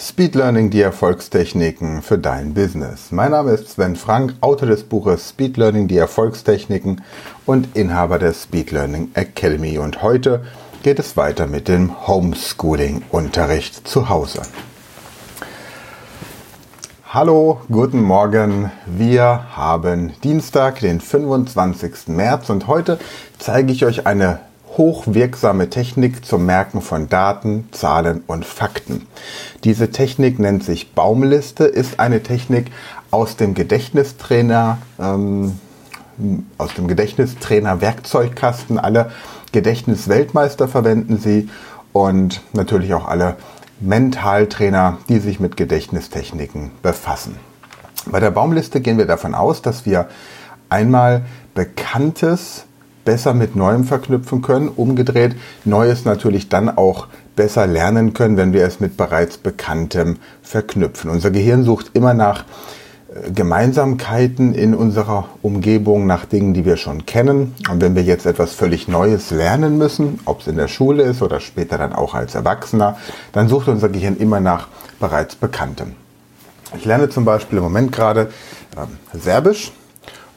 Speed Learning, die Erfolgstechniken für dein Business. Mein Name ist Sven Frank, Autor des Buches Speed Learning, die Erfolgstechniken und Inhaber der Speed Learning Academy. Und heute geht es weiter mit dem Homeschooling-Unterricht zu Hause. Hallo, guten Morgen. Wir haben Dienstag, den 25. März und heute zeige ich euch eine hochwirksame Technik zum Merken von Daten, Zahlen und Fakten. Diese Technik nennt sich Baumliste, ist eine Technik aus dem Gedächtnistrainer, ähm, aus dem Gedächtnistrainer Werkzeugkasten. Alle Gedächtnisweltmeister verwenden sie und natürlich auch alle Mentaltrainer, die sich mit Gedächtnistechniken befassen. Bei der Baumliste gehen wir davon aus, dass wir einmal bekanntes besser mit Neuem verknüpfen können. Umgedreht, Neues natürlich dann auch besser lernen können, wenn wir es mit bereits Bekanntem verknüpfen. Unser Gehirn sucht immer nach äh, Gemeinsamkeiten in unserer Umgebung, nach Dingen, die wir schon kennen. Und wenn wir jetzt etwas völlig Neues lernen müssen, ob es in der Schule ist oder später dann auch als Erwachsener, dann sucht unser Gehirn immer nach bereits Bekanntem. Ich lerne zum Beispiel im Moment gerade äh, Serbisch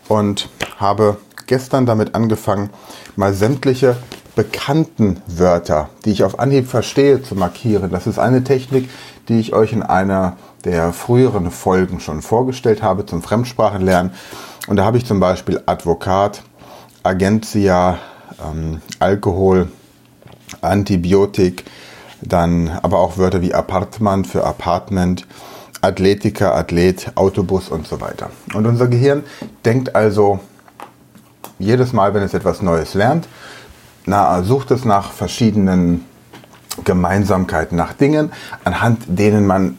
und habe gestern damit angefangen, mal sämtliche bekannten Wörter, die ich auf Anhieb verstehe, zu markieren. Das ist eine Technik, die ich euch in einer der früheren Folgen schon vorgestellt habe zum Fremdsprachenlernen. Und da habe ich zum Beispiel Advokat, Agentia, ähm, Alkohol, Antibiotik, dann aber auch Wörter wie Apartment für Apartment, Athletiker, Athlet, Autobus und so weiter. Und unser Gehirn denkt also jedes Mal, wenn es etwas Neues lernt, na, sucht es nach verschiedenen Gemeinsamkeiten, nach Dingen, anhand denen man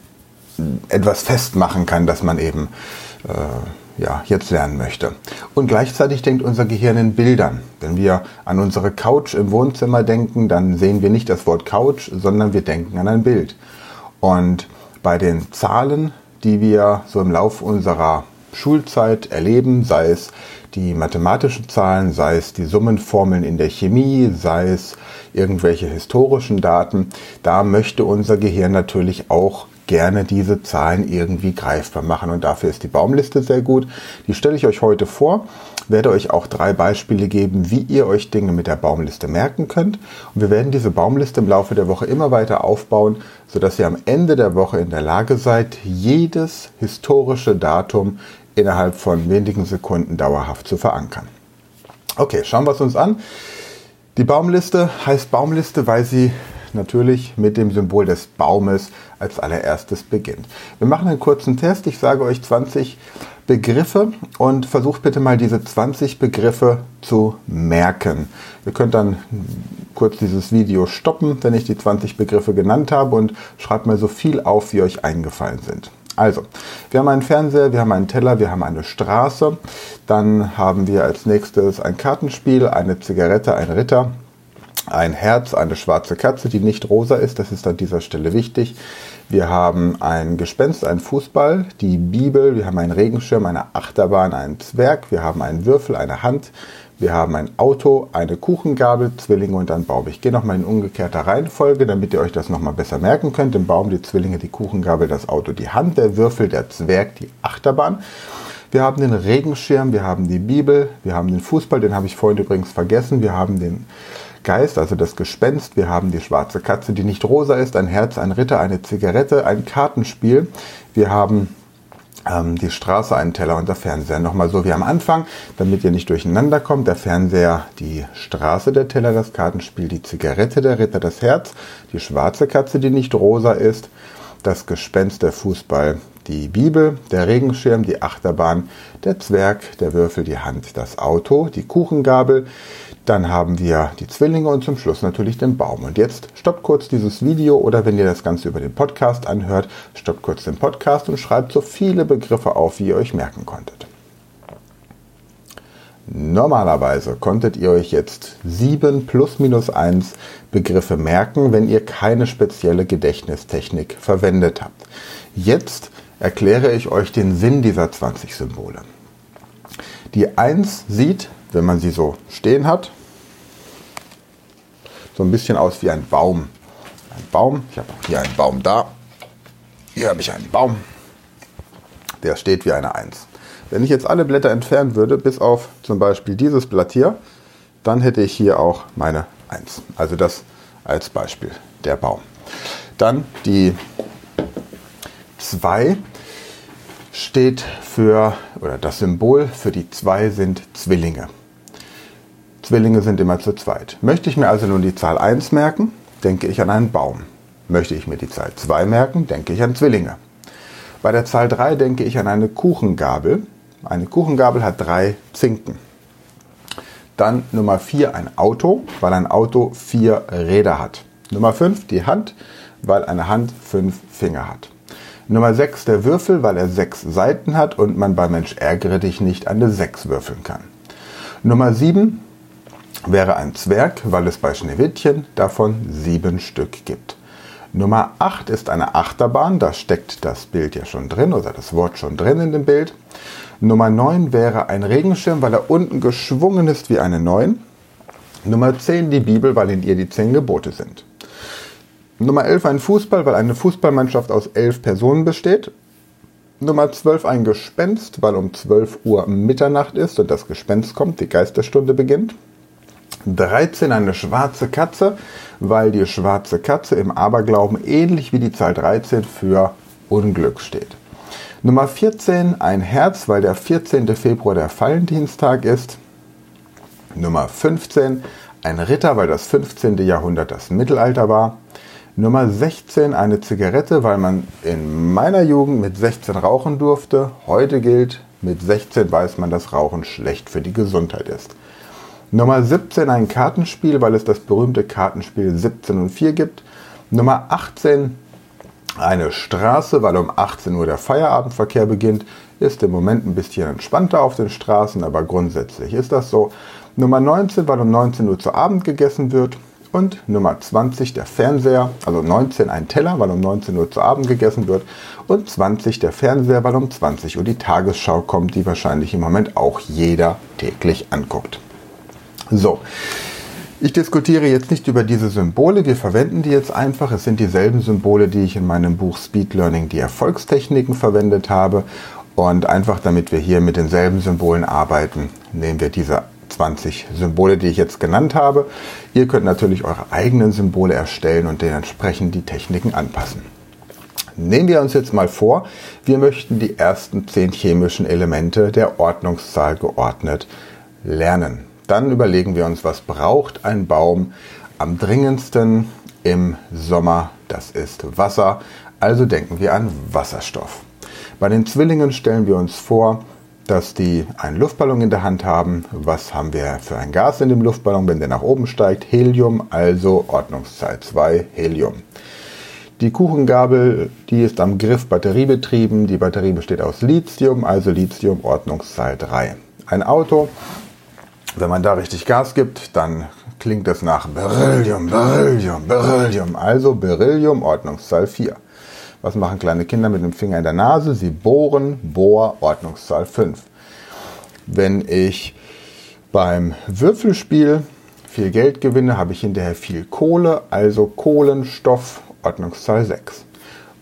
etwas festmachen kann, dass man eben äh, ja, jetzt lernen möchte. Und gleichzeitig denkt unser Gehirn in Bildern. Wenn wir an unsere Couch im Wohnzimmer denken, dann sehen wir nicht das Wort Couch, sondern wir denken an ein Bild. Und bei den Zahlen, die wir so im Laufe unserer Schulzeit erleben, sei es die mathematischen Zahlen, sei es die Summenformeln in der Chemie, sei es irgendwelche historischen Daten, da möchte unser Gehirn natürlich auch gerne diese Zahlen irgendwie greifbar machen. Und dafür ist die Baumliste sehr gut. Die stelle ich euch heute vor, werde euch auch drei Beispiele geben, wie ihr euch Dinge mit der Baumliste merken könnt. Und wir werden diese Baumliste im Laufe der Woche immer weiter aufbauen, sodass ihr am Ende der Woche in der Lage seid, jedes historische Datum innerhalb von wenigen Sekunden dauerhaft zu verankern. Okay, schauen wir es uns an. Die Baumliste heißt Baumliste, weil sie natürlich mit dem Symbol des Baumes als allererstes beginnt. Wir machen einen kurzen Test. Ich sage euch 20 Begriffe und versucht bitte mal diese 20 Begriffe zu merken. Ihr könnt dann kurz dieses Video stoppen, wenn ich die 20 Begriffe genannt habe und schreibt mal so viel auf, wie euch eingefallen sind. Also, wir haben einen Fernseher, wir haben einen Teller, wir haben eine Straße. Dann haben wir als nächstes ein Kartenspiel, eine Zigarette, ein Ritter, ein Herz, eine schwarze Katze, die nicht rosa ist. Das ist an dieser Stelle wichtig. Wir haben ein Gespenst, ein Fußball, die Bibel, wir haben einen Regenschirm, eine Achterbahn, einen Zwerg, wir haben einen Würfel, eine Hand, wir haben ein Auto, eine Kuchengabel, Zwillinge und ein Baum. Ich gehe nochmal in umgekehrter Reihenfolge, damit ihr euch das nochmal besser merken könnt. Im Baum die Zwillinge, die Kuchengabel, das Auto, die Hand, der Würfel, der Zwerg, die Achterbahn. Wir haben den Regenschirm, wir haben die Bibel, wir haben den Fußball, den habe ich vorhin übrigens vergessen. Wir haben den Geist, also das Gespenst. Wir haben die schwarze Katze, die nicht rosa ist, ein Herz, ein Ritter, eine Zigarette, ein Kartenspiel. Wir haben die Straße, einen Teller und der Fernseher. Nochmal so wie am Anfang, damit ihr nicht durcheinander kommt. Der Fernseher, die Straße, der Teller, das Kartenspiel, die Zigarette, der Ritter, das Herz, die schwarze Katze, die nicht rosa ist, das Gespenst, der Fußball, die Bibel, der Regenschirm, die Achterbahn, der Zwerg, der Würfel, die Hand, das Auto, die Kuchengabel, dann haben wir die Zwillinge und zum Schluss natürlich den Baum. Und jetzt stoppt kurz dieses Video oder wenn ihr das Ganze über den Podcast anhört, stoppt kurz den Podcast und schreibt so viele Begriffe auf, wie ihr euch merken konntet. Normalerweise konntet ihr euch jetzt sieben plus minus eins Begriffe merken, wenn ihr keine spezielle Gedächtnistechnik verwendet habt. Jetzt erkläre ich euch den Sinn dieser 20 Symbole. Die 1 sieht wenn man sie so stehen hat. So ein bisschen aus wie ein Baum. Ein Baum, ich habe hier einen Baum da. Hier habe ich einen Baum, der steht wie eine 1. Wenn ich jetzt alle Blätter entfernen würde, bis auf zum Beispiel dieses Blatt hier, dann hätte ich hier auch meine 1. Also das als Beispiel, der Baum. Dann die 2 steht für, oder das Symbol für die 2 sind Zwillinge. Zwillinge sind immer zu zweit. Möchte ich mir also nun die Zahl 1 merken, denke ich an einen Baum. Möchte ich mir die Zahl 2 merken, denke ich an Zwillinge. Bei der Zahl 3 denke ich an eine Kuchengabel. Eine Kuchengabel hat drei Zinken. Dann Nummer 4 ein Auto, weil ein Auto vier Räder hat. Nummer 5 die Hand, weil eine Hand fünf Finger hat. Nummer 6 der Würfel, weil er sechs Seiten hat und man bei Mensch ärgere dich nicht eine 6 würfeln kann. Nummer 7 wäre ein Zwerg, weil es bei Schneewittchen davon sieben Stück gibt. Nummer 8 ist eine Achterbahn, da steckt das Bild ja schon drin oder das Wort schon drin in dem Bild. Nummer 9 wäre ein Regenschirm, weil er unten geschwungen ist wie eine 9. Nummer 10 die Bibel, weil in ihr die zehn Gebote sind. Nummer 11 ein Fußball, weil eine Fußballmannschaft aus elf Personen besteht. Nummer 12 ein Gespenst, weil um 12 Uhr Mitternacht ist und das Gespenst kommt, die Geisterstunde beginnt. 13 eine schwarze Katze, weil die schwarze Katze im Aberglauben ähnlich wie die Zahl 13 für Unglück steht. Nummer 14 ein Herz, weil der 14. Februar der Valentinstag ist. Nummer 15 ein Ritter, weil das 15. Jahrhundert das Mittelalter war. Nummer 16 eine Zigarette, weil man in meiner Jugend mit 16 rauchen durfte. Heute gilt, mit 16 weiß man, dass Rauchen schlecht für die Gesundheit ist. Nummer 17 ein Kartenspiel, weil es das berühmte Kartenspiel 17 und 4 gibt. Nummer 18 eine Straße, weil um 18 Uhr der Feierabendverkehr beginnt. Ist im Moment ein bisschen entspannter auf den Straßen, aber grundsätzlich ist das so. Nummer 19, weil um 19 Uhr zu Abend gegessen wird. Und Nummer 20 der Fernseher, also 19 ein Teller, weil um 19 Uhr zu Abend gegessen wird. Und 20 der Fernseher, weil um 20 Uhr die Tagesschau kommt, die wahrscheinlich im Moment auch jeder täglich anguckt. So. Ich diskutiere jetzt nicht über diese Symbole, wir verwenden die jetzt einfach. Es sind dieselben Symbole, die ich in meinem Buch Speed Learning die Erfolgstechniken verwendet habe. Und einfach damit wir hier mit denselben Symbolen arbeiten, nehmen wir diese 20 Symbole, die ich jetzt genannt habe. Ihr könnt natürlich eure eigenen Symbole erstellen und dementsprechend die Techniken anpassen. Nehmen wir uns jetzt mal vor, wir möchten die ersten 10 chemischen Elemente der Ordnungszahl geordnet lernen. Dann überlegen wir uns, was braucht ein Baum am dringendsten im Sommer? Das ist Wasser. Also denken wir an Wasserstoff. Bei den Zwillingen stellen wir uns vor, dass die einen Luftballon in der Hand haben. Was haben wir für ein Gas in dem Luftballon, wenn der nach oben steigt? Helium, also Ordnungszahl 2, Helium. Die Kuchengabel, die ist am Griff batteriebetrieben. Die Batterie besteht aus Lithium, also Lithium Ordnungszahl 3. Ein Auto wenn man da richtig Gas gibt, dann klingt es nach Beryllium, Beryllium, Beryllium. Also Beryllium, Ordnungszahl 4. Was machen kleine Kinder mit dem Finger in der Nase? Sie bohren, Bohr, Ordnungszahl 5. Wenn ich beim Würfelspiel viel Geld gewinne, habe ich hinterher viel Kohle, also Kohlenstoff, Ordnungszahl 6.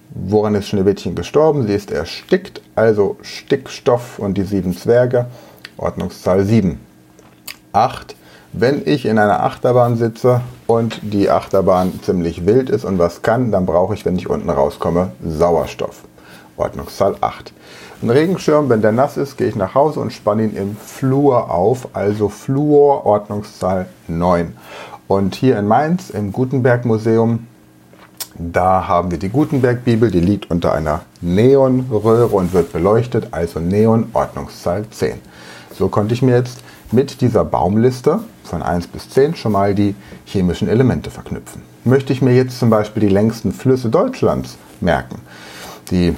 Woran ist Schneewittchen gestorben? Sie ist erstickt, also Stickstoff und die sieben Zwerge, Ordnungszahl 7. 8, wenn ich in einer Achterbahn sitze und die Achterbahn ziemlich wild ist und was kann, dann brauche ich, wenn ich unten rauskomme, Sauerstoff. Ordnungszahl 8. Ein Regenschirm, wenn der nass ist, gehe ich nach Hause und spanne ihn im Flur auf, also Fluor, Ordnungszahl 9. Und hier in Mainz im Gutenberg Museum, da haben wir die Gutenberg Bibel, die liegt unter einer Neonröhre und wird beleuchtet, also Neon, Ordnungszahl 10. So konnte ich mir jetzt mit dieser Baumliste von 1 bis 10 schon mal die chemischen Elemente verknüpfen. Möchte ich mir jetzt zum Beispiel die längsten Flüsse Deutschlands merken, die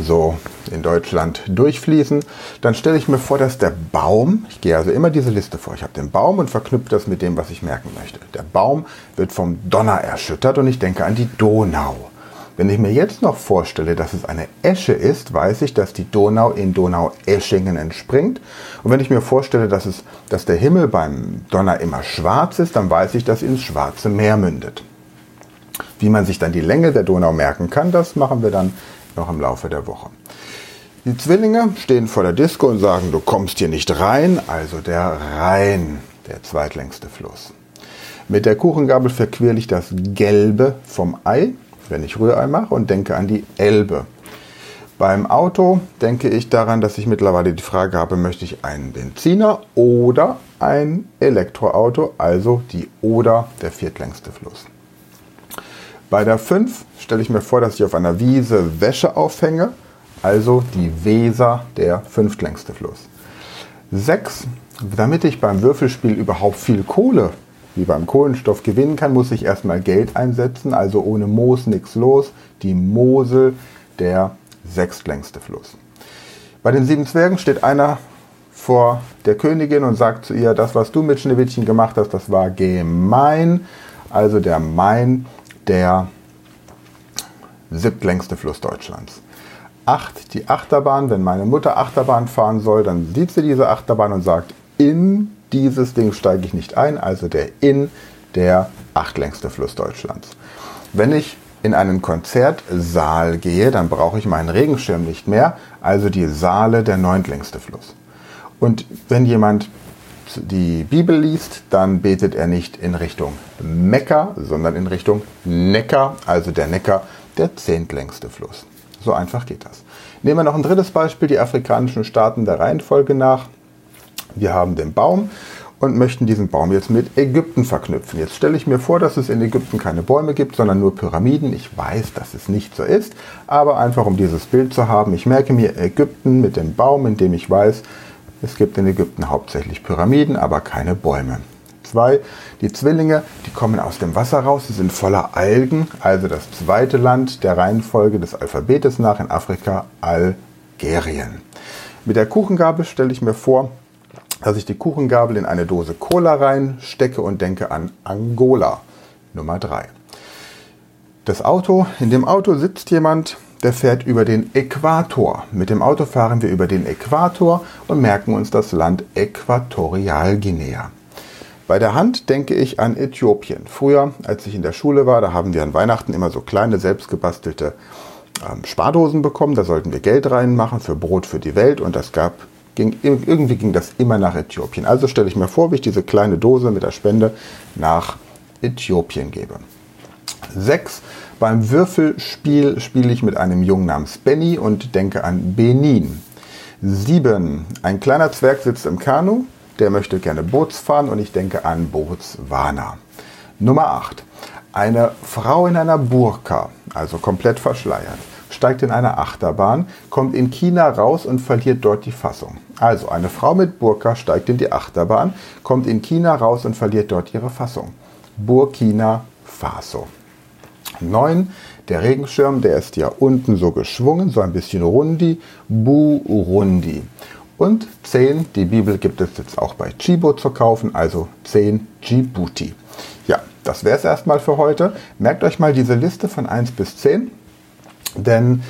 so in Deutschland durchfließen, dann stelle ich mir vor, dass der Baum, ich gehe also immer diese Liste vor, ich habe den Baum und verknüpfe das mit dem, was ich merken möchte. Der Baum wird vom Donner erschüttert und ich denke an die Donau. Wenn ich mir jetzt noch vorstelle, dass es eine Esche ist, weiß ich, dass die Donau in Donau-Eschingen entspringt. Und wenn ich mir vorstelle, dass, es, dass der Himmel beim Donner immer schwarz ist, dann weiß ich, dass ins Schwarze Meer mündet. Wie man sich dann die Länge der Donau merken kann, das machen wir dann noch im Laufe der Woche. Die Zwillinge stehen vor der Disco und sagen, du kommst hier nicht rein, also der Rhein, der zweitlängste Fluss. Mit der Kuchengabel verquirle ich das Gelbe vom Ei, wenn ich Rührei mache, und denke an die Elbe. Beim Auto denke ich daran, dass ich mittlerweile die Frage habe, möchte ich einen Benziner oder ein Elektroauto, also die Oder, der viertlängste Fluss. Bei der 5 stelle ich mir vor, dass ich auf einer Wiese Wäsche aufhänge, also die Weser, der fünftlängste Fluss. 6. Damit ich beim Würfelspiel überhaupt viel Kohle wie beim Kohlenstoff gewinnen kann, muss ich erstmal Geld einsetzen, also ohne Moos nichts los. Die Mosel, der sechstlängste Fluss. Bei den sieben Zwergen steht einer vor der Königin und sagt zu ihr, das, was du mit Schneewittchen gemacht hast, das war gemein. Also der Main, der siebtlängste Fluss Deutschlands. Acht, die Achterbahn. Wenn meine Mutter Achterbahn fahren soll, dann sieht sie diese Achterbahn und sagt, in dieses Ding steige ich nicht ein, also der Inn, der achtlängste Fluss Deutschlands. Wenn ich in einen Konzertsaal gehe, dann brauche ich meinen Regenschirm nicht mehr, also die Saale der neuntlängste Fluss. Und wenn jemand die Bibel liest, dann betet er nicht in Richtung Mekka, sondern in Richtung Neckar, also der Neckar, der zehntlängste Fluss. So einfach geht das. Nehmen wir noch ein drittes Beispiel, die afrikanischen Staaten der Reihenfolge nach. Wir haben den Baum und möchten diesen Baum jetzt mit Ägypten verknüpfen. Jetzt stelle ich mir vor, dass es in Ägypten keine Bäume gibt, sondern nur Pyramiden. Ich weiß, dass es nicht so ist, aber einfach um dieses Bild zu haben, ich merke mir Ägypten mit dem Baum, in dem ich weiß, es gibt in Ägypten hauptsächlich Pyramiden, aber keine Bäume. Zwei, die Zwillinge, die kommen aus dem Wasser raus, sie sind voller Algen, also das zweite Land der Reihenfolge des Alphabetes nach in Afrika, Algerien. Mit der Kuchengabel stelle ich mir vor, dass ich die Kuchengabel in eine Dose Cola reinstecke und denke an Angola. Nummer 3. Das Auto, in dem Auto sitzt jemand, der fährt über den Äquator. Mit dem Auto fahren wir über den Äquator und merken uns das Land Äquatorialguinea. Bei der Hand denke ich an Äthiopien. Früher, als ich in der Schule war, da haben wir an Weihnachten immer so kleine selbstgebastelte ähm, Spardosen bekommen. Da sollten wir Geld reinmachen für Brot für die Welt und das gab Ging, irgendwie ging das immer nach Äthiopien. Also stelle ich mir vor, wie ich diese kleine Dose mit der Spende nach Äthiopien gebe. 6. Beim Würfelspiel spiele ich mit einem Jungen namens Benny und denke an Benin. 7. Ein kleiner Zwerg sitzt im Kanu, der möchte gerne Boots fahren und ich denke an Botswana. Nummer 8. Eine Frau in einer Burka, also komplett verschleiert steigt in eine Achterbahn, kommt in China raus und verliert dort die Fassung. Also eine Frau mit Burka steigt in die Achterbahn, kommt in China raus und verliert dort ihre Fassung. Burkina Faso. 9. Der Regenschirm, der ist ja unten so geschwungen, so ein bisschen rundi, Burundi. Und 10, die Bibel gibt es jetzt auch bei Chibo zu kaufen, also 10 Djibouti. Ja, das wäre es erstmal für heute. Merkt euch mal diese Liste von 1 bis 10. Denn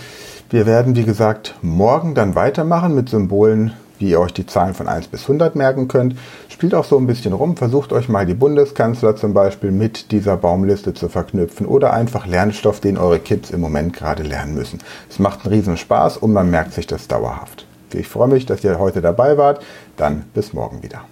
wir werden, wie gesagt, morgen dann weitermachen mit Symbolen, wie ihr euch die Zahlen von 1 bis 100 merken könnt. Spielt auch so ein bisschen rum, versucht euch mal die Bundeskanzler zum Beispiel mit dieser Baumliste zu verknüpfen oder einfach Lernstoff, den eure Kids im Moment gerade lernen müssen. Es macht einen riesen Spaß und man merkt sich das dauerhaft. Ich freue mich, dass ihr heute dabei wart. Dann bis morgen wieder.